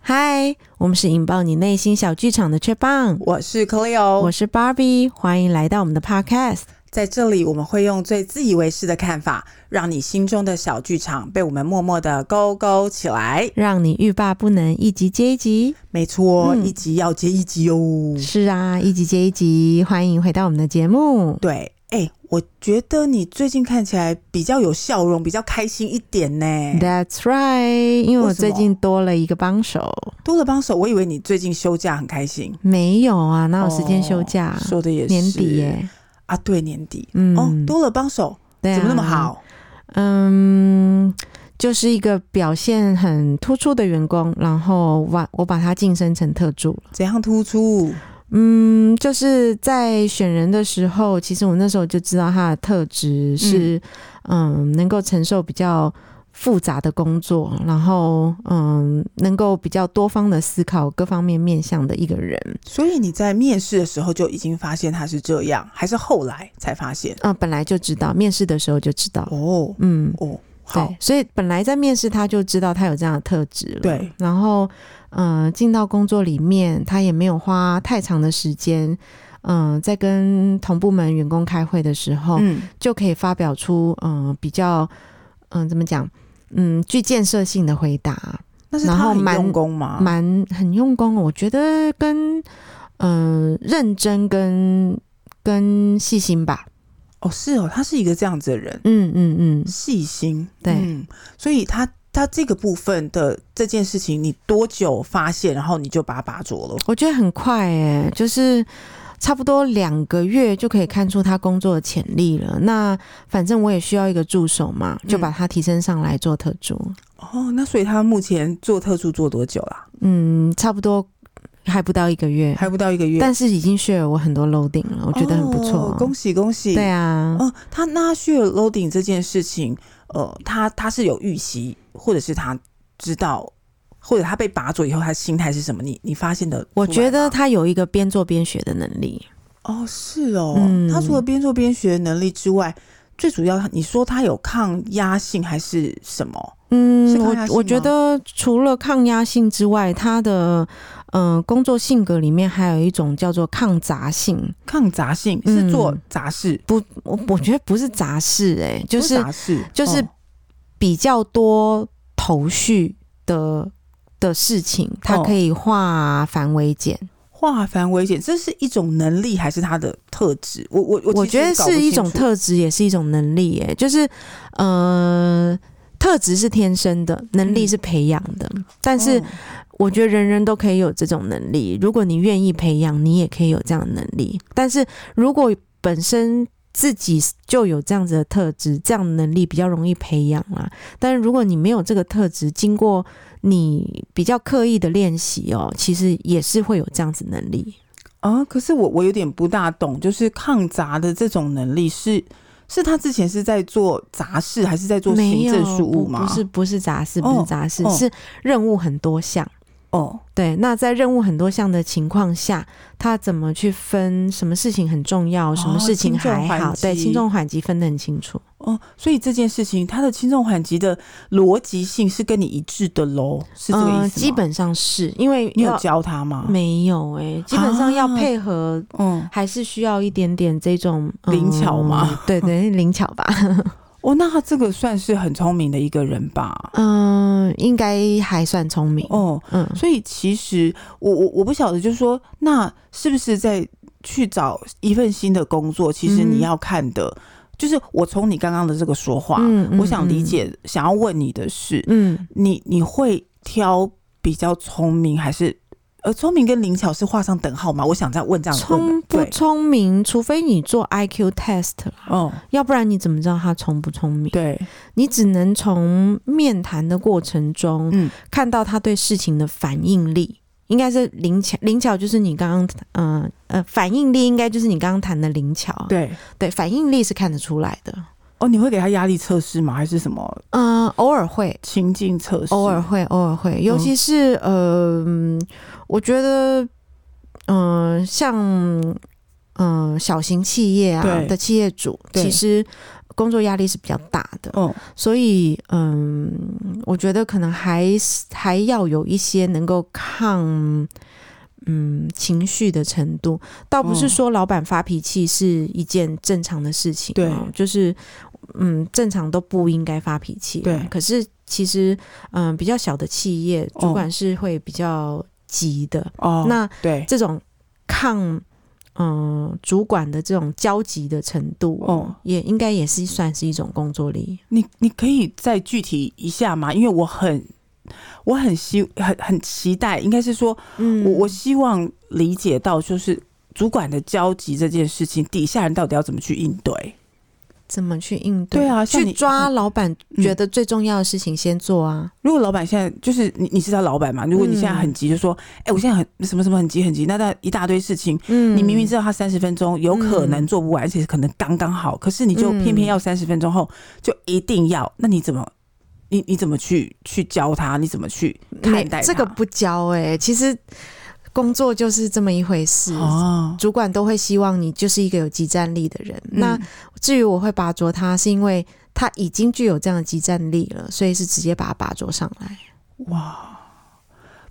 嗨，我们是引爆你内心小剧场的雀棒，我是 Cleo，我是 Barbie，欢迎来到我们的 Podcast。在这里，我们会用最自以为是的看法，让你心中的小剧场被我们默默的勾勾起来，让你欲罢不能，一集接一集。没错，嗯、一集要接一集哦。是啊，一集接一集。欢迎回到我们的节目。对，哎、欸，我觉得你最近看起来比较有笑容，比较开心一点呢。That's right，因为我最近多了一个帮手，多了帮手。我以为你最近休假很开心，没有啊，哪有时间休假？哦、说的也是，年底耶。啊，对，年底，嗯，哦，多了帮手，对啊，怎么那么好？嗯，就是一个表现很突出的员工，然后我我把他晋升成特助。怎样突出？嗯，就是在选人的时候，其实我那时候就知道他的特质是，嗯，嗯，能够承受比较。复杂的工作，然后嗯，能够比较多方的思考各方面面向的一个人。所以你在面试的时候就已经发现他是这样，还是后来才发现？嗯、呃，本来就知道，面试的时候就知道。哦，嗯，哦，好，对，所以本来在面试他就知道他有这样的特质了。对，然后嗯、呃，进到工作里面，他也没有花太长的时间，嗯、呃，在跟同部门员工开会的时候，嗯，就可以发表出嗯、呃、比较嗯、呃、怎么讲？嗯，具建设性的回答，那是他很用功吗？蛮很用功，我觉得跟嗯、呃、认真跟跟细心吧。哦，是哦，他是一个这样子的人。嗯嗯嗯，细心。对，嗯、所以他他这个部分的这件事情，你多久发现，然后你就把它拔擢了？我觉得很快诶，就是。差不多两个月就可以看出他工作的潜力了。那反正我也需要一个助手嘛，就把他提升上来做特助。嗯、哦，那所以他目前做特助做多久了？嗯，差不多还不到一个月，还不到一个月，但是已经 share 我很多 loading 了，我觉得很不错、哦。恭喜恭喜！对啊，哦，他那 share loading 这件事情，呃，他他是有预习，或者是他知道。或者他被拔走以后，他心态是什么？你你发现的？我觉得他有一个边做边学的能力。哦，是哦。嗯、他除了边做边学的能力之外，最主要，你说他有抗压性还是什么？嗯，我我觉得除了抗压性之外，他的嗯、呃、工作性格里面还有一种叫做抗杂性。抗杂性是做杂事？嗯、不，我我觉得不是杂事、欸，哎，就是杂事，就是比较多头绪的。的事情，他可以化繁为简，哦、化繁为简，这是一种能力还是他的特质？我我我，我觉得是一种特质，也是一种能力。哎，就是呃，特质是天生的，能力是培养的。嗯、但是我觉得人人都可以有这种能力，如果你愿意培养，你也可以有这样的能力。但是如果本身自己就有这样子的特质，这样的能力比较容易培养啦。但是如果你没有这个特质，经过你比较刻意的练习哦，其实也是会有这样子能力啊。可是我我有点不大懂，就是抗杂的这种能力是是他之前是在做杂事，还是在做行政事务吗？不是，不是杂事，不是杂事，哦、是任务很多项。哦，对，那在任务很多项的情况下，他怎么去分什么事情很重要，什么事情还好？哦、对，轻重缓急分得很清楚。哦，所以这件事情它的轻重缓急的逻辑性是跟你一致的喽，是这个意思基本上是因为你有教他吗？没有哎、欸，基本上要配合，嗯，还是需要一点点这种灵巧嘛。对对，灵巧吧。哦，那他这个算是很聪明的一个人吧？嗯，应该还算聪明哦。嗯，所以其实我我我不晓得，就是说，那是不是在去找一份新的工作？其实你要看的，嗯、就是我从你刚刚的这个说话，嗯嗯、我想理解，嗯、想要问你的是，嗯，你你会挑比较聪明还是？呃，聪明跟灵巧是画上等号吗？我想再问这样的。聪不聪明，除非你做 IQ test，哦，要不然你怎么知道他聪不聪明？对，你只能从面谈的过程中，嗯，看到他对事情的反应力，应该是灵巧。灵巧就是你刚刚，嗯呃，呃，反应力应该就是你刚刚谈的灵巧。对对，反应力是看得出来的。哦，你会给他压力测试吗？还是什么？嗯、呃，偶尔会情境测试，偶尔会，偶尔会，尤其是、嗯、呃，我觉得，嗯、呃，像嗯、呃、小型企业啊的企业主，其实工作压力是比较大的，嗯，所以嗯、呃，我觉得可能还还要有一些能够抗。嗯，情绪的程度，倒不是说老板发脾气是一件正常的事情，对，就是嗯，正常都不应该发脾气，对。可是其实，嗯，比较小的企业主管是会比较急的哦。那对这种抗嗯主管的这种焦急的程度，哦，也应该也是算是一种工作力。你你可以再具体一下吗？因为我很。我很希很很期待，应该是说，嗯，我我希望理解到，就是主管的焦急这件事情，底下人到底要怎么去应对？怎么去应对？对啊，去抓老板觉得最重要的事情先做啊。嗯、如果老板现在就是你，你是他老板嘛？如果你现在很急，就说，哎、嗯欸，我现在很什么什么很急很急，那那一大堆事情，嗯，你明明知道他三十分钟有可能做不完，而且可能刚刚好，可是你就偏偏要三十分钟后就一定要，那你怎么？你你怎么去去教他？你怎么去看待他？这个不教哎、欸，其实工作就是这么一回事。哦、主管都会希望你就是一个有即战力的人。嗯、那至于我会拔擢他，是因为他已经具有这样的即战力了，所以是直接把他拔擢上来。哇！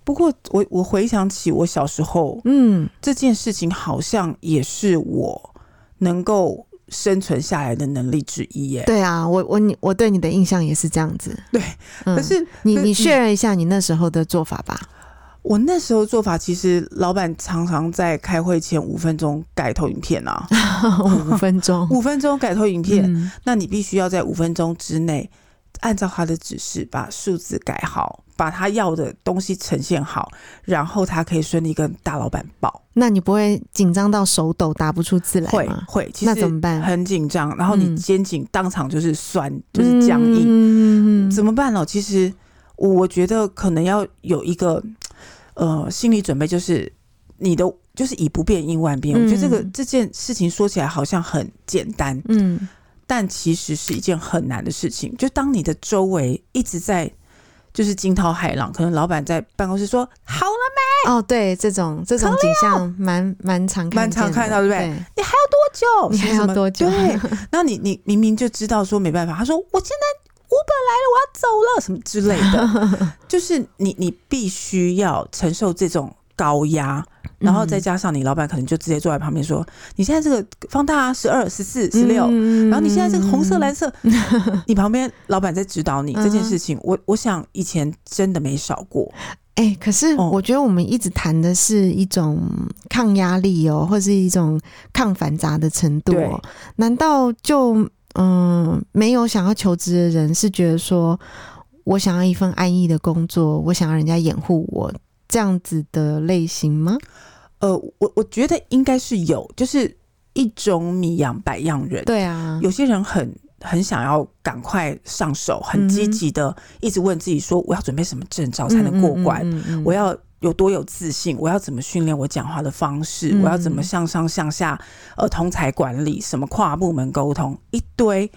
不过我我回想起我小时候，嗯，这件事情好像也是我能够。生存下来的能力之一耶。对啊，我我你我对你的印象也是这样子。对，嗯、可是你你确认一下你那时候的做法吧。我那时候做法，其实老板常常在开会前五分钟改投影片啊，五分钟，五分钟改投影片，嗯、那你必须要在五分钟之内。按照他的指示把数字改好，把他要的东西呈现好，然后他可以顺利跟大老板报。那你不会紧张到手抖打不出字来吗？会会，其实那怎么办？很紧张，然后你肩颈当场就是酸，嗯、就是僵硬，嗯、怎么办呢？其实我觉得可能要有一个呃心理准备，就是你的就是以不变应万变。嗯、我觉得这个这件事情说起来好像很简单，嗯。但其实是一件很难的事情。就当你的周围一直在就是惊涛骇浪，可能老板在办公室说好了没？哦，对，这种这种景象蛮蛮常蛮常看到，对不对？对你还要多久？你还要多久？对，那你你明明就知道说没办法，他说我现在 Uber 来了，我要走了，什么之类的，就是你你必须要承受这种高压。然后再加上你老板可能就直接坐在旁边说：“你现在这个放大十二、十四、十六，然后你现在这个红色、蓝色，你旁边老板在指导你这件事情。”我我想以前真的没少过。哎，可是我觉得我们一直谈的是一种抗压力哦，或是一种抗繁杂的程度哦。难道就嗯没有想要求职的人是觉得说我想要一份安逸的工作，我想要人家掩护我？这样子的类型吗？呃，我我觉得应该是有，就是一种米养百样人。对啊，有些人很很想要赶快上手，很积极的一直问自己说：我要准备什么证照才能过关？嗯嗯嗯嗯、我要有多有自信？我要怎么训练我讲话的方式？嗯、我要怎么向上向下？呃，同侪管理，什么跨部门沟通，一堆。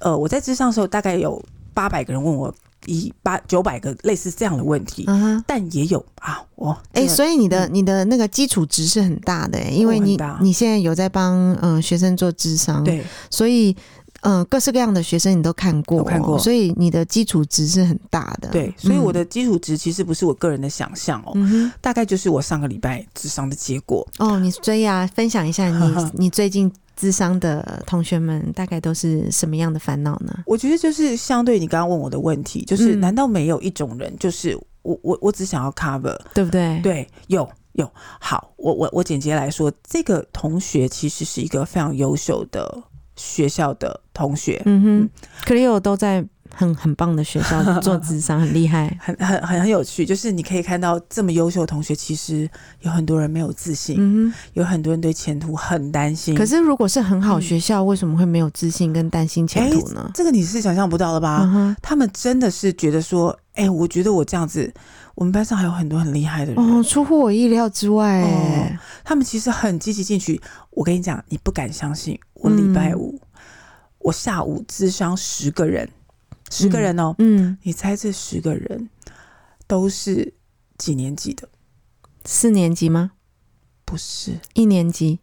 呃，我在智商的时候，大概有八百个人问我。一八九百个类似这样的问题，嗯、但也有啊，我哎、欸，所以你的、嗯、你的那个基础值是很大的、欸，因为你你现在有在帮嗯、呃、学生做智商，对，所以嗯、呃、各式各样的学生你都看过，看过，所以你的基础值是很大的，对，所以我的基础值其实不是我个人的想象哦，嗯、大概就是我上个礼拜智商的结果哦，你追呀、啊，分享一下你 你最近。智商的同学们大概都是什么样的烦恼呢？我觉得就是相对你刚刚问我的问题，就是难道没有一种人，就是我我我只想要 cover，对不对？对，有有。好，我我我简洁来说，这个同学其实是一个非常优秀的学校的同学。嗯哼，Cleo 都在。很很棒的学校 做智商很厉害，很很很很有趣。就是你可以看到这么优秀的同学，其实有很多人没有自信，有很多人对前途很担心。可是如果是很好学校，嗯、为什么会没有自信跟担心前途呢？欸、这个你是想象不到的吧？嗯、他们真的是觉得说，哎、欸，我觉得我这样子，我们班上还有很多很厉害的人，哦，出乎我意料之外。哎、哦，他们其实很积极进取。我跟你讲，你不敢相信，我礼拜五。嗯我下午咨商十个人，十个人哦，嗯，你猜这十个人都是几年级的？四年级吗？不是，一年级，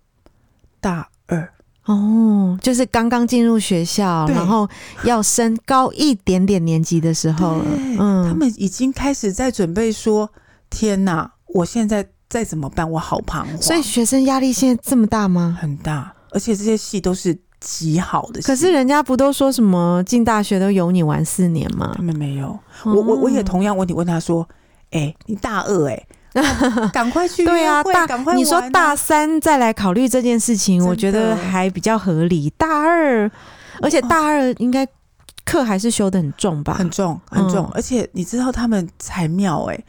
大二。哦，就是刚刚进入学校，然后要升高一点点年级的时候，嗯，他们已经开始在准备说：“天哪，我现在再怎么办？我好彷徨。”所以学生压力现在这么大吗？很大，而且这些戏都是极好的。可是人家不都说什么进大学都有你玩四年吗？他们没有。我我我也同样问题问他说：“哎、欸，你大二哎、欸？” 赶快去对啊，大赶快、啊、你说大三再来考虑这件事情，我觉得还比较合理。大二，而且大二应该课还是修的很重吧？很重，很重。嗯、而且你知道他们才妙哎、欸，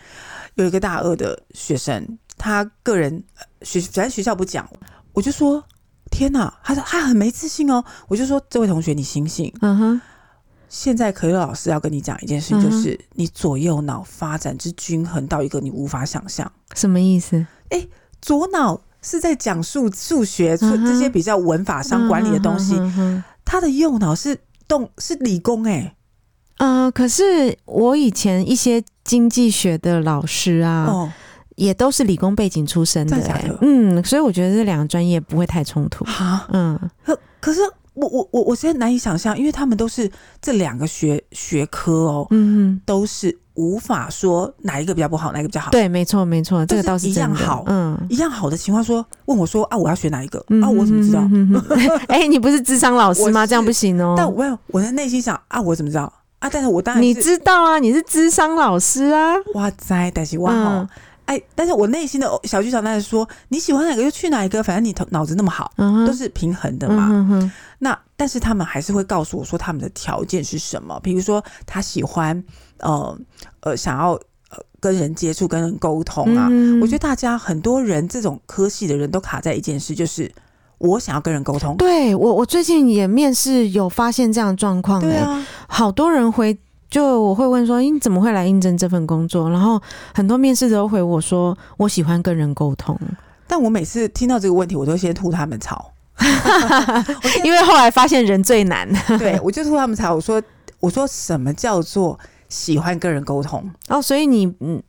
有一个大二的学生，他个人学反正学校不讲，我就说天哪，他说他很没自信哦。我就说这位同学你醒醒，嗯哼。现在可乐老师要跟你讲一件事情，就是你左右脑发展之均衡到一个你无法想象。什么意思？哎、欸，左脑是在讲述数学、这些比较文法上管理的东西，他的右脑是动是理工、欸。哎，嗯，可是我以前一些经济学的老师啊，哦、也都是理工背景出身的、欸，的嗯，所以我觉得这两个专业不会太冲突。哈嗯，可可是。我我我我现在难以想象，因为他们都是这两个学学科哦，嗯嗯，都是无法说哪一个比较不好，哪一个比较好。对，没错没错，这个倒是一样好，嗯，一样好的情况说，问我说啊，我要学哪一个？啊，我怎么知道？哎，你不是智商老师吗？这样不行哦。但我我在内心想啊，我怎么知道？啊，但是我当然你知道啊，你是智商老师啊。哇塞，但是哇好。哎，但是我内心的小剧场在说，你喜欢哪个就去哪一个，反正你头脑子那么好，嗯、都是平衡的嘛。嗯、哼那但是他们还是会告诉我说他们的条件是什么，比如说他喜欢呃呃想要呃跟人接触、跟人沟通啊。嗯、我觉得大家很多人这种科系的人都卡在一件事，就是我想要跟人沟通。对我，我最近也面试有发现这样的状况，对啊，好多人回。就我会问说，你怎么会来应征这份工作？然后很多面试者都回我说，我喜欢跟人沟通。但我每次听到这个问题，我都先吐他们槽，因为后来发现人最难。对，我就吐他们槽，我说我说什么叫做喜欢跟人沟通？哦，所以你嗯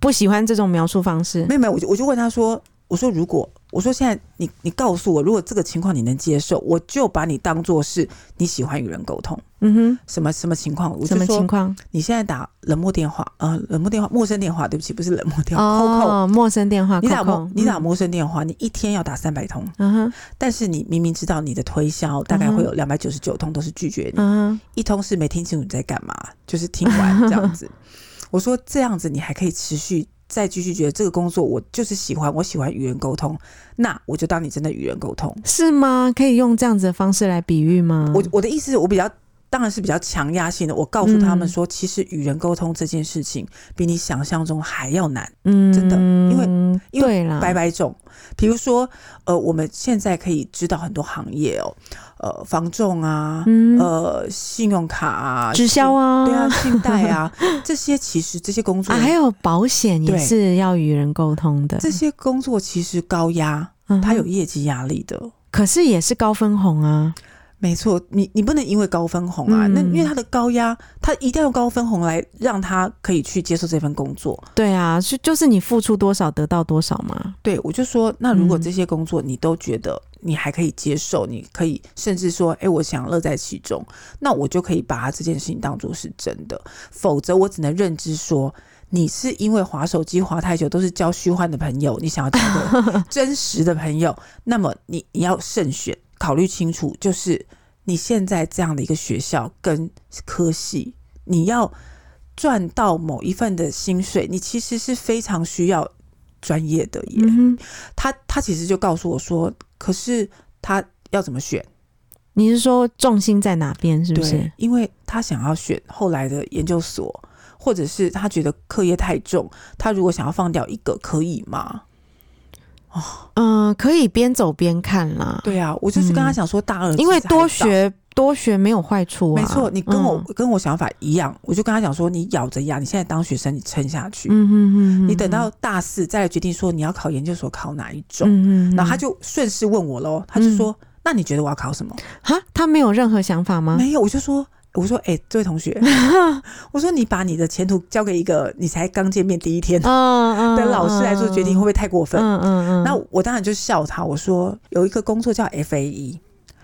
不喜欢这种描述方式？没有没有，我就我就问他说，我说如果。我说：“现在你你告诉我，如果这个情况你能接受，我就把你当做是你喜欢与人沟通。嗯哼，什么什么情况？我什么情况？你现在打冷漠电话，呃，冷漠电话，陌生电话，对不起，不是冷漠电话，哦，陌生电话，你打陌你打陌生电话，你一天要打三百通。嗯哼，但是你明明知道你的推销大概会有两百九十九通都是拒绝你，一通是没听清楚你在干嘛，就是听完这样 子。我说这样子你还可以持续。”再继续觉得这个工作我就是喜欢，我喜欢与人沟通，那我就当你真的与人沟通，是吗？可以用这样子的方式来比喻吗？我我的意思我比较当然是比较强压性的，我告诉他们说，嗯、其实与人沟通这件事情比你想象中还要难，嗯，真的，因为因为百百种，比如说呃，我们现在可以知道很多行业哦。呃，房仲啊，嗯、呃，信用卡啊，直销啊，对啊，信贷啊，这些其实这些工作啊，还有保险也是要与人沟通的。这些工作其实高压，它有业绩压力的，可是也是高分红啊。没错，你你不能因为高分红啊，嗯、那因为他的高压，他一定要高分红来让他可以去接受这份工作。对啊，就就是你付出多少得到多少嘛。对，我就说，那如果这些工作你都觉得你还可以接受，嗯、你可以甚至说，哎，我想乐在其中，那我就可以把他这件事情当做是真的。否则，我只能认知说，你是因为滑手机滑太久，都是交虚幻的朋友，你想要交个 真实的朋友，那么你你要慎选。考虑清楚，就是你现在这样的一个学校跟科系，你要赚到某一份的薪水，你其实是非常需要专业的耶。嗯、他他其实就告诉我说，可是他要怎么选？你是说重心在哪边？是不是？因为他想要选后来的研究所，或者是他觉得课业太重，他如果想要放掉一个，可以吗？哦，嗯，可以边走边看啦。对啊，我就是跟他讲说，大二、嗯、因为多学多学没有坏处啊。没错，你跟我、嗯、跟我想法一样，我就跟他讲说，你咬着牙，你现在当学生，你撑下去。嗯哼哼哼，你等到大四再来决定说你要考研究所考哪一种。嗯然后他就顺势问我喽，他就说，嗯、那你觉得我要考什么？哈，他没有任何想法吗？没有，我就说，我说，哎、欸，这位同学，我说你把你的前途交给一个你才刚见面第一天 的老师来做决定，会不会太过分？嗯嗯嗯。那我当然就笑他，我说有一个工作叫 FAE。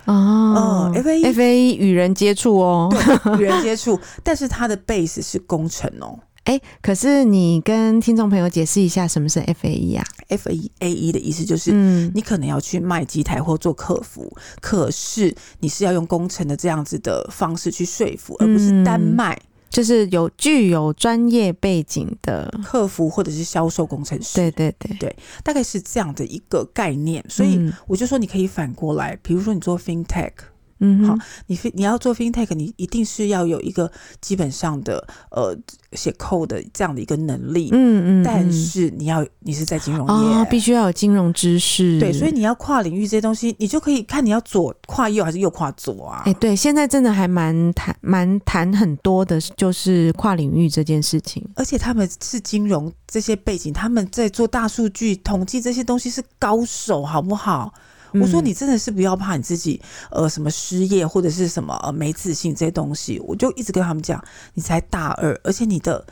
哦、嗯、，FAE FAE 与人接触哦，与人接触，但是它的 base 是工程哦。哎、欸，可是你跟听众朋友解释一下什么是 F A E 啊？F A E 的意思就是，嗯，你可能要去卖机台或做客服，可是你是要用工程的这样子的方式去说服，而不是单卖。嗯就是有具有专业背景的客服或者是销售工程师，对对对对，大概是这样的一个概念。所以我就说，你可以反过来，比如说你做 FinTech。嗯，好，你你要做 FinTech，你一定是要有一个基本上的呃写 code 的这样的一个能力。嗯嗯，但是你要你是在金融业，哦，必须要有金融知识。对，所以你要跨领域这些东西，你就可以看你要左跨右还是右跨左啊？哎，对，现在真的还蛮谈蛮谈很多的，就是跨领域这件事情。而且他们是金融这些背景，他们在做大数据统计这些东西是高手，好不好？我说你真的是不要怕你自己，呃，什么失业或者是什么呃没自信这些东西，我就一直跟他们讲，你才大二，而且你的、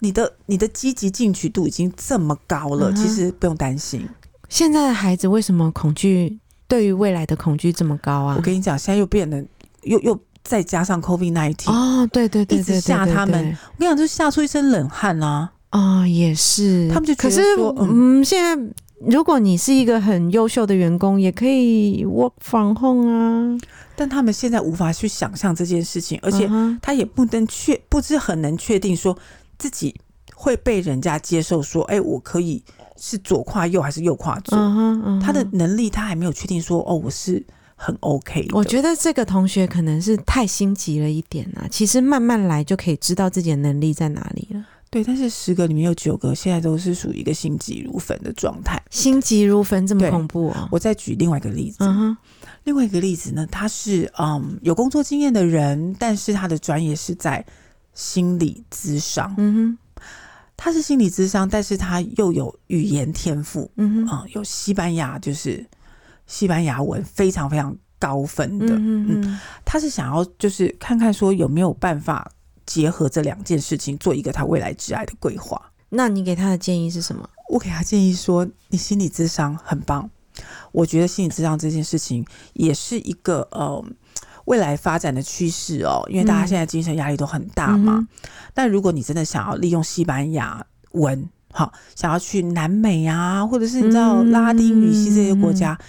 你的、你的积极进取度已经这么高了，嗯、其实不用担心。现在的孩子为什么恐惧？对于未来的恐惧这么高啊？我跟你讲，现在又变得又又再加上 COVID-19 哦，对对对，一直吓他们。我跟你讲，就吓出一身冷汗啊！啊、哦，也是，他们就可是嗯，现在。如果你是一个很优秀的员工，也可以 work from home 啊。但他们现在无法去想象这件事情，而且他也不能确，不是很能确定说自己会被人家接受。说，哎、欸，我可以是左跨右还是右跨左？他的能力他还没有确定说，哦，我是很 OK。我觉得这个同学可能是太心急了一点啊。其实慢慢来就可以知道自己的能力在哪里了。对，但是十个里面有九个现在都是属于一个心急如焚的状态，心急如焚这么恐怖哦。我再举另外一个例子，嗯，另外一个例子呢，他是嗯有工作经验的人，但是他的专业是在心理咨商，嗯哼，他是心理咨商，但是他又有语言天赋，嗯哼，啊、嗯，有西班牙就是西班牙文非常非常高分的，嗯哼。嗯，他是想要就是看看说有没有办法。结合这两件事情，做一个他未来挚爱的规划。那你给他的建议是什么？我给他建议说，你心理智商很棒。我觉得心理智商这件事情也是一个呃未来发展的趋势哦，因为大家现在精神压力都很大嘛。嗯、但如果你真的想要利用西班牙文，好，想要去南美啊，或者是你知道拉丁语系这些国家，嗯、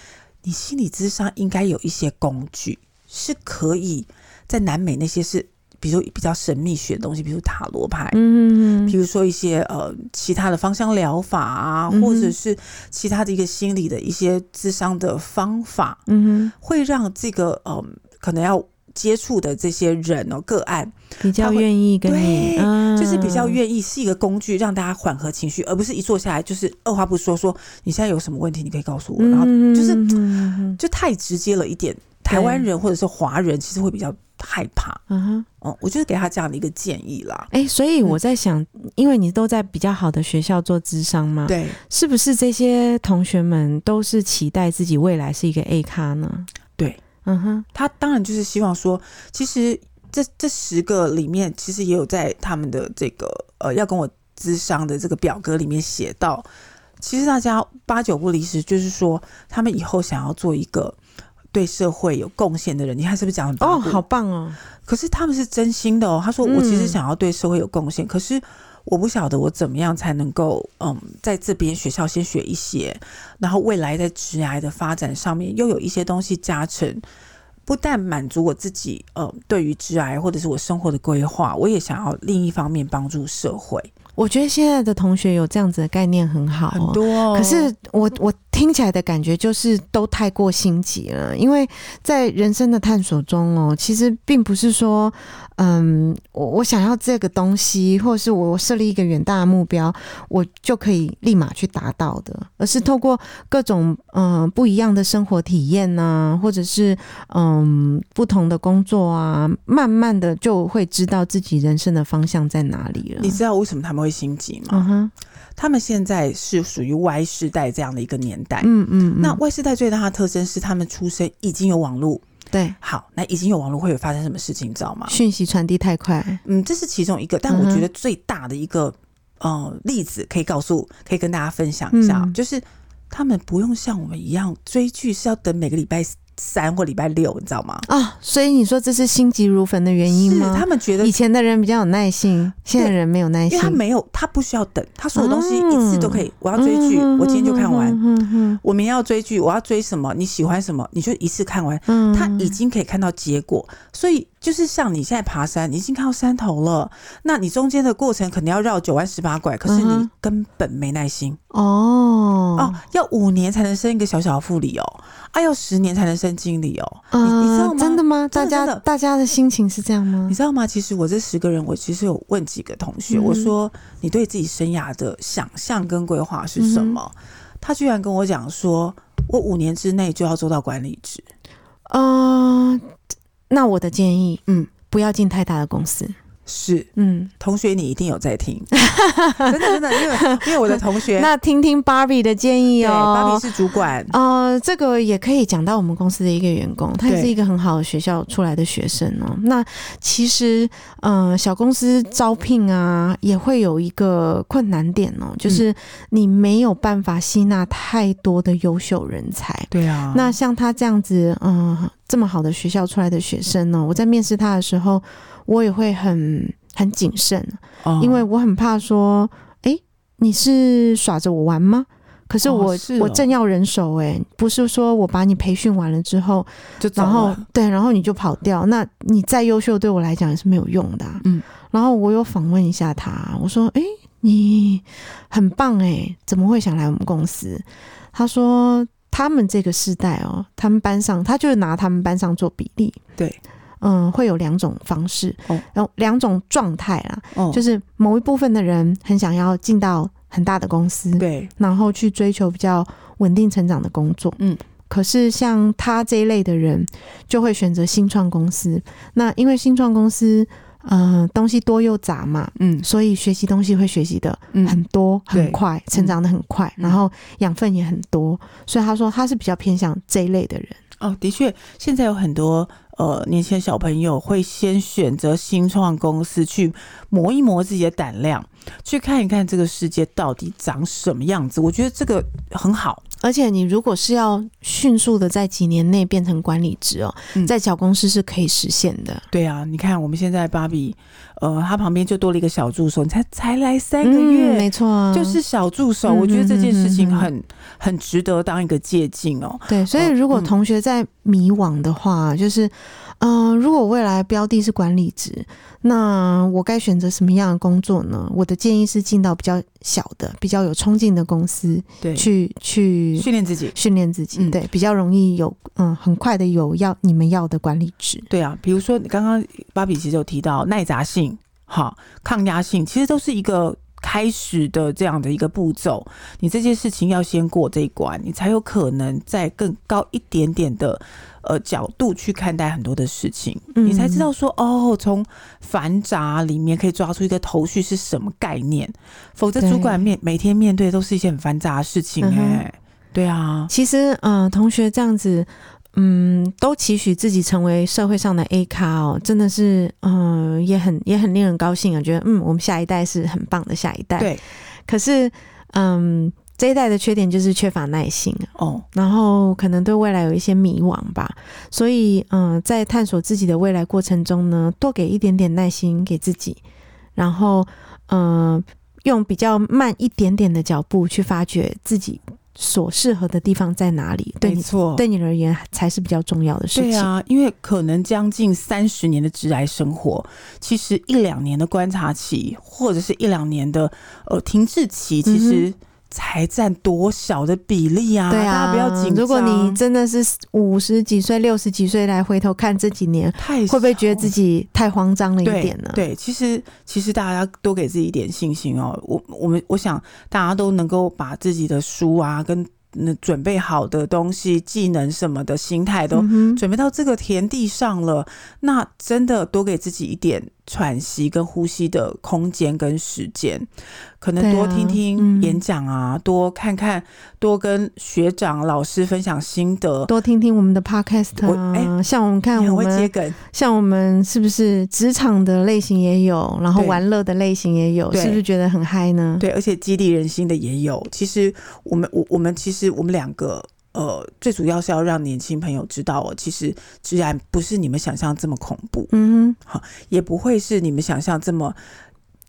你心理智商应该有一些工具是可以在南美那些是。比如比较神秘学的东西，比如塔罗牌，嗯，比如说一些呃其他的芳香疗法啊，嗯，或者是其他的一个心理的一些智商的方法，嗯，会让这个呃可能要接触的这些人哦个案比较愿意跟你，对，就是比较愿意是一个工具，让大家缓和情绪，而不是一坐下来就是二话不说说你现在有什么问题，你可以告诉我，然后就是就太直接了一点。台湾人或者是华人其实会比较害怕，嗯哼，哦，我就是给他这样的一个建议啦。哎、欸，所以我在想，因为你都在比较好的学校做智商嘛，对，是不是这些同学们都是期待自己未来是一个 A 咖呢？对，嗯哼，他当然就是希望说，其实这这十个里面，其实也有在他们的这个呃要跟我咨商的这个表格里面写到，其实大家八九不离十，就是说他们以后想要做一个。对社会有贡献的人，你看是不是讲？哦，好棒哦！可是他们是真心的哦。他说：“我其实想要对社会有贡献，嗯，可是我不晓得我怎么样才能够，嗯，在这边学校先学一些，然后未来在职涯的发展上面又有一些东西加成，不但满足我自己，嗯，对于职涯或者是我生活的规划，我也想要另一方面帮助社会。我觉得现在的同学有这样子的概念很好，哦，很多哦。可是我我。听起来的感觉就是都太过心急了，因为在人生的探索中哦，其实并不是说，嗯，我我想要这个东西，或者是我设立一个远大的目标，我就可以立马去达到的，而是透过各种嗯不一样的生活体验呐，或者是嗯不同的工作啊，慢慢的就会知道自己人生的方向在哪里了。你知道为什么他们们会心急吗？嗯，他们现在是属于 Y 世代这样的一个年代。嗯嗯，嗯，那 Y 世代最大的特征是他们出生已经有网络。对，好，那已经有网络会有发生什么事情，你知道吗？讯息传递太快。嗯，这是其中一个，但我觉得最大的一个、嗯、呃例子可以告诉，可以跟大家分享一下，嗯、就是他们不用像我们一样追剧是要等每个礼拜。三或礼拜六，你知道吗？啊、哦，所以你说这是心急如焚的原因吗？他们觉得以前的人比较有耐心，现在的人没有耐心，因为他没有，他不需要等，他所有东西一次都可以。我要追剧，我今天就看完。嗯我明天要追剧，我要追什么？你喜欢什么？你就一次看完。他已经可以看到结果，所以。就是像你现在爬山，你已经看到山头了，那你中间的过程肯定要绕九弯十八拐，可是你根本没耐心哦哦，要五年才能生一个小小的副理哦，啊，要十年才能升经理哦，你你知道吗？真的吗？大家大家的心情是这样吗？你知道吗？其实我这十个人，我其实有问几个同学，我说你对自己生涯的想象跟规划是什么？他居然跟我讲说，我五年之内就要做到管理职，嗯。那我的建议，嗯，不要进太大的公司。是，嗯，同学，你一定有在听，真的真的，因为因为我的同学，那听听芭比的建议哦。芭比是主管，呃，这个也可以讲到我们公司的一个员工，他也是一个很好的学校出来的学生哦。那其实，呃，小公司招聘啊，也会有一个困难点哦，就是你没有办法吸纳太多的优秀人才。对啊，那像他这样子，嗯、呃，这么好的学校出来的学生呢，我在面试他的时候。我也会很很谨慎，因为我很怕说，哎、欸，你是耍着我玩吗？可是我、哦是哦、我正要人手、欸，哎，不是说我把你培训完了之后，就然后对，然后你就跑掉，那你再优秀对我来讲也是没有用的、啊。嗯，然后我有访问一下他，我说，哎、欸，你很棒、欸，哎，怎么会想来我们公司？他说，他们这个世代哦，他们班上，他就是拿他们班上做比例，对。嗯，会有两种方式，哦然后两种状态啦，哦，就是某一部分的人很想要进到很大的公司，对，然后去追求比较稳定成长的工作，嗯，可是像他这一类的人，就会选择新创公司。那因为新创公司，嗯，东西多又杂嘛，嗯，所以学习东西会学习的很多很快，成长的很快，然后养分也很多，所以他说他是比较偏向这一类的人。哦，的确，现在有很多。呃，年轻小朋友会先选择新创公司去磨一磨自己的胆量，去看一看这个世界到底长什么样子。我觉得这个很好，而且你如果是要迅速的在几年内变成管理职哦，在小公司是可以实现的。嗯，对啊，你看我们现在芭比，呃，他旁边就多了一个小助手，你才才来三个月，嗯，没错，就是小助手。我觉得这件事情很很值得当一个借鉴哦。对，所以如果同学在迷惘的话，就是。嗯、呃，如果未来标的是管理职，那我该选择什么样的工作呢？我的建议是进到比较小的、比较有冲劲的公司，对，去去训练自己，训练自己，嗯、对，比较容易有嗯很快的有要你们要的管理职。对啊，比如说你刚刚芭比其实有提到耐杂性、好抗压性，其实都是一个开始的这样的一个步骤。你这件事情要先过这一关，你才有可能在更高一点点的。呃，角度去看待很多的事情，嗯、你才知道说哦，从繁杂里面可以抓出一个头绪是什么概念。否则，主管面每天面对都是一些很繁杂的事情，哎、嗯，对啊。其实，嗯、呃，同学这样子，嗯，都期许自己成为社会上的 A 咖哦，真的是，嗯、呃，也很也很令人高兴啊，觉得嗯，我们下一代是很棒的下一代。对，可是，嗯。这一代的缺点就是缺乏耐心哦，然后可能对未来有一些迷惘吧，所以嗯、呃，在探索自己的未来过程中呢，多给一点点耐心给自己，然后嗯、呃，用比较慢一点点的脚步去发掘自己所适合的地方在哪里。对，你错，对你而言才是比较重要的事情。对啊，因为可能将近三十年的职涯生活，其实一两年的观察期，或者是一两年的呃停滞期，其实、嗯。才占多小的比例啊？对啊，大家不要紧张。如果你真的是五十几岁、六十几岁来回头看这几年，太会不会觉得自己太慌张了一点呢？对，对，其实其实大家多给自己一点信心哦。我我们我想大家都能够把自己的书啊跟。那准备好的东西、技能什么的心态都准备到这个田地上了，嗯、那真的多给自己一点喘息跟呼吸的空间跟时间，可能多听听演讲啊，啊嗯、多看看，多跟学长老师分享心得，多听听我们的 podcast 啊。欸、像我们看我们，像我们是不是职场的类型也有，然后玩乐的类型也有，是不是觉得很嗨呢？对，而且激励人心的也有。其实我们我我们其实我们两个。呃，最主要是要让年轻朋友知道哦，其实居然不是你们想象这么恐怖，嗯哼，好，也不会是你们想象这么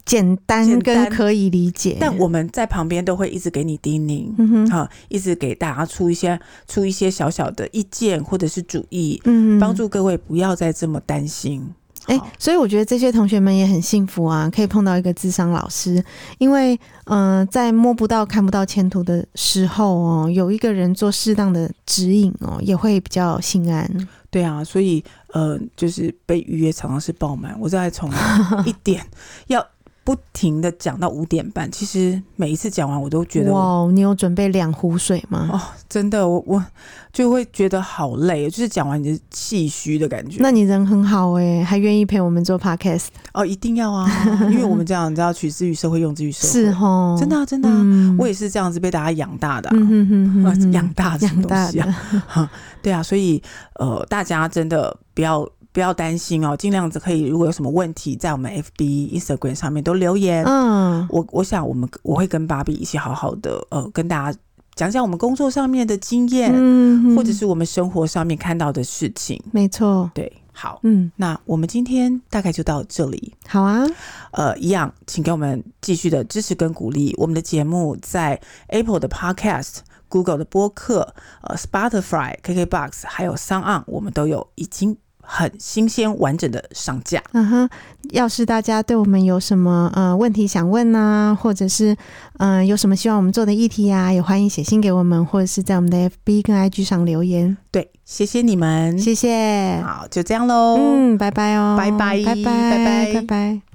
简单跟可以理解。但我们在旁边都会一直给你叮咛，嗯哼，好，一直给大家出一些出一些小小的意见或者是主意，嗯，帮助各位不要再这么担心。哎、欸，所以我觉得这些同学们也很幸福啊，可以碰到一个智商老师，因为，嗯、呃，在摸不到、看不到前途的时候哦，有一个人做适当的指引哦，也会比较心安。对啊，所以，呃，就是被预约常常是爆满，我再从 一点要。不停的讲到五点半，其实每一次讲完，我都觉得哇，你有准备两壶水吗？哦，真的，我我就会觉得好累，就是讲完你就气虚的感觉。那你人很好哎、欸，还愿意陪我们做 podcast 哦，一定要啊，因为我们这样，你知道，取之于社会，用之于社会，是哦，真的、啊、真的、啊嗯，我也是这样子被大家养大的、啊，养、大的养大的，对啊，所以呃，大家真的不要。不要担心哦，尽量子可以。如果有什么问题，在我们 FB、Instagram 上面都留言。嗯，我我想我们我会跟芭比一起好好的呃，跟大家讲讲我们工作上面的经验，嗯，或者是我们生活上面看到的事情。没错，对，好，嗯，那我们今天大概就到这里。好啊，呃，一样，请给我们继续的支持跟鼓励。我们的节目在 Apple 的 Podcast、Google 的播客、呃 Spotify、KKBox 还有 SoundOn，我们都有已经。很新鲜完整的上架。嗯哼，要是大家对我们有什么呃问题想问啊，或者是嗯、呃、有什么希望我们做的议题啊，也欢迎写信给我们，或者是在我们的 FB 跟 IG 上留言。对，谢谢你们，谢谢。好，就这样喽。嗯，拜拜哦，拜拜，拜拜，拜拜，拜拜。